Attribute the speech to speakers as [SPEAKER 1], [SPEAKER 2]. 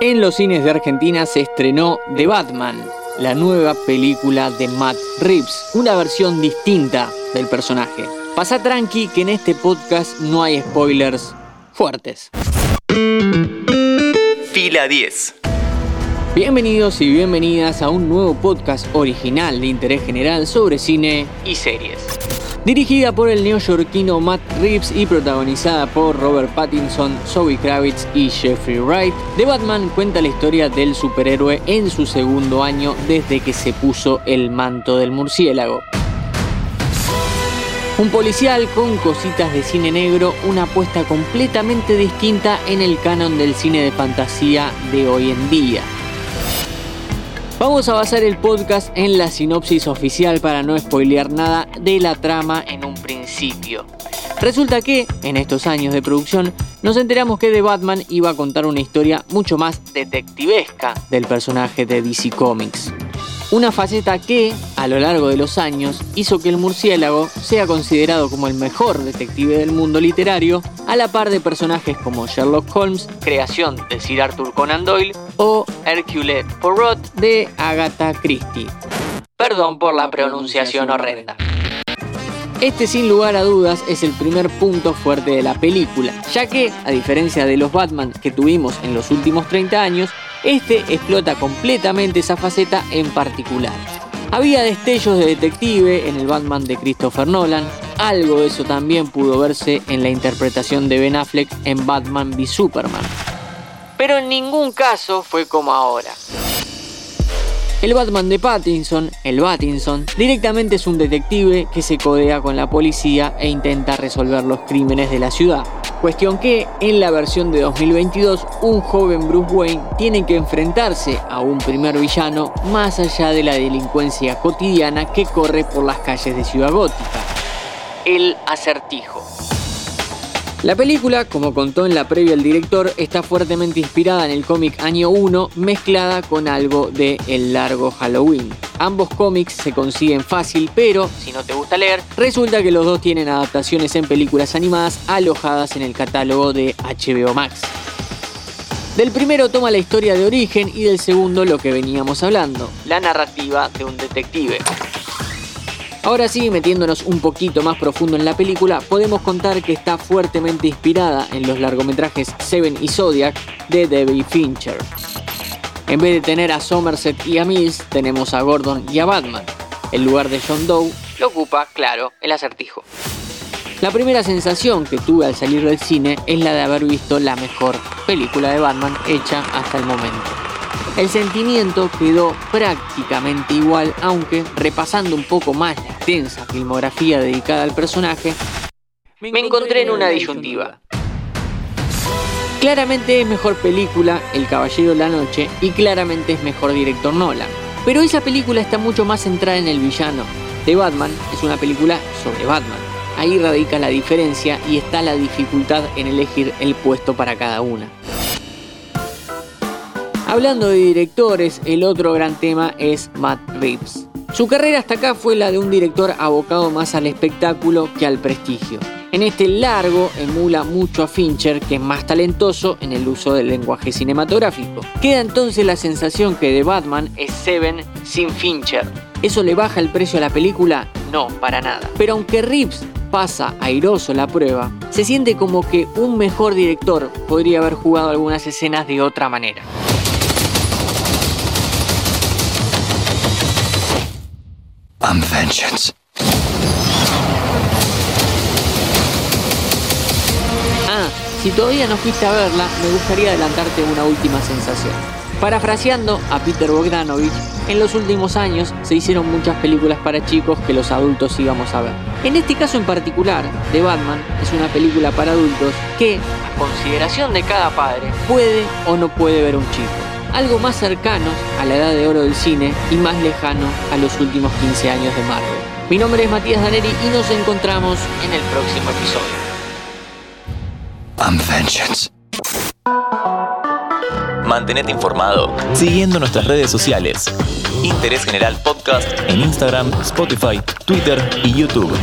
[SPEAKER 1] En los cines de Argentina se estrenó The Batman, la nueva película de Matt Reeves, una versión distinta del personaje. Pasa tranqui que en este podcast no hay spoilers fuertes.
[SPEAKER 2] Fila 10.
[SPEAKER 1] Bienvenidos y bienvenidas a un nuevo podcast original de interés general sobre cine y series. Dirigida por el neoyorquino Matt Reeves y protagonizada por Robert Pattinson, Zoe Kravitz y Jeffrey Wright, The Batman cuenta la historia del superhéroe en su segundo año desde que se puso el manto del murciélago. Un policial con cositas de cine negro, una apuesta completamente distinta en el canon del cine de fantasía de hoy en día. Vamos a basar el podcast en la sinopsis oficial para no spoilear nada de la trama en un principio. Resulta que, en estos años de producción, nos enteramos que The Batman iba a contar una historia mucho más detectivesca del personaje de DC Comics. Una faceta que, a lo largo de los años, hizo que el murciélago sea considerado como el mejor detective del mundo literario, a la par de personajes como Sherlock Holmes, creación de Sir Arthur Conan Doyle, o Hercule Poirot de Agatha Christie. Perdón por la pronunciación horrenda. Este sin lugar a dudas es el primer punto fuerte de la película, ya que, a diferencia de los Batman que tuvimos en los últimos 30 años, este explota completamente esa faceta en particular. Había destellos de detective en el Batman de Christopher Nolan, algo de eso también pudo verse en la interpretación de Ben Affleck en Batman v Superman. Pero en ningún caso fue como ahora. El Batman de Pattinson, el Pattinson, directamente es un detective que se codea con la policía e intenta resolver los crímenes de la ciudad. Cuestión que, en la versión de 2022, un joven Bruce Wayne tiene que enfrentarse a un primer villano más allá de la delincuencia cotidiana que corre por las calles de Ciudad Gótica. El acertijo. La película, como contó en la previa el director, está fuertemente inspirada en el cómic Año 1 mezclada con algo de El largo Halloween. Ambos cómics se consiguen fácil, pero si no te gusta leer, resulta que los dos tienen adaptaciones en películas animadas alojadas en el catálogo de HBO Max. Del primero toma la historia de origen y del segundo lo que veníamos hablando, la narrativa de un detective. Ahora sí, metiéndonos un poquito más profundo en la película, podemos contar que está fuertemente inspirada en los largometrajes Seven y Zodiac de David Fincher. En vez de tener a Somerset y a Mills, tenemos a Gordon y a Batman. El lugar de John Doe lo ocupa, claro, el acertijo. La primera sensación que tuve al salir del cine es la de haber visto la mejor película de Batman hecha hasta el momento. El sentimiento quedó prácticamente igual, aunque repasando un poco más la extensa filmografía dedicada al personaje, me encontré en una disyuntiva. Claramente es mejor película El Caballero de la Noche y claramente es mejor director Nolan. Pero esa película está mucho más centrada en el villano. The Batman es una película sobre Batman. Ahí radica la diferencia y está la dificultad en elegir el puesto para cada una. Hablando de directores, el otro gran tema es Matt Reeves. Su carrera hasta acá fue la de un director abocado más al espectáculo que al prestigio. En este largo emula mucho a Fincher, que es más talentoso en el uso del lenguaje cinematográfico. Queda entonces la sensación que The Batman es Seven sin Fincher. ¿Eso le baja el precio a la película? No, para nada. Pero aunque Reeves pasa airoso la prueba, se siente como que un mejor director podría haber jugado algunas escenas de otra manera. Ah, si todavía no fuiste a verla, me gustaría adelantarte una última sensación. Parafraseando a Peter Bogdanovich, en los últimos años se hicieron muchas películas para chicos que los adultos íbamos a ver. En este caso en particular, The Batman es una película para adultos que, a consideración de cada padre, puede o no puede ver un chico. Algo más cercano a la edad de oro del cine y más lejano a los últimos 15 años de Marvel. Mi nombre es Matías Daneri y nos encontramos en el próximo episodio.
[SPEAKER 2] I'm vengeance. Mantenete informado siguiendo nuestras redes sociales. Interés General Podcast en Instagram, Spotify, Twitter y YouTube.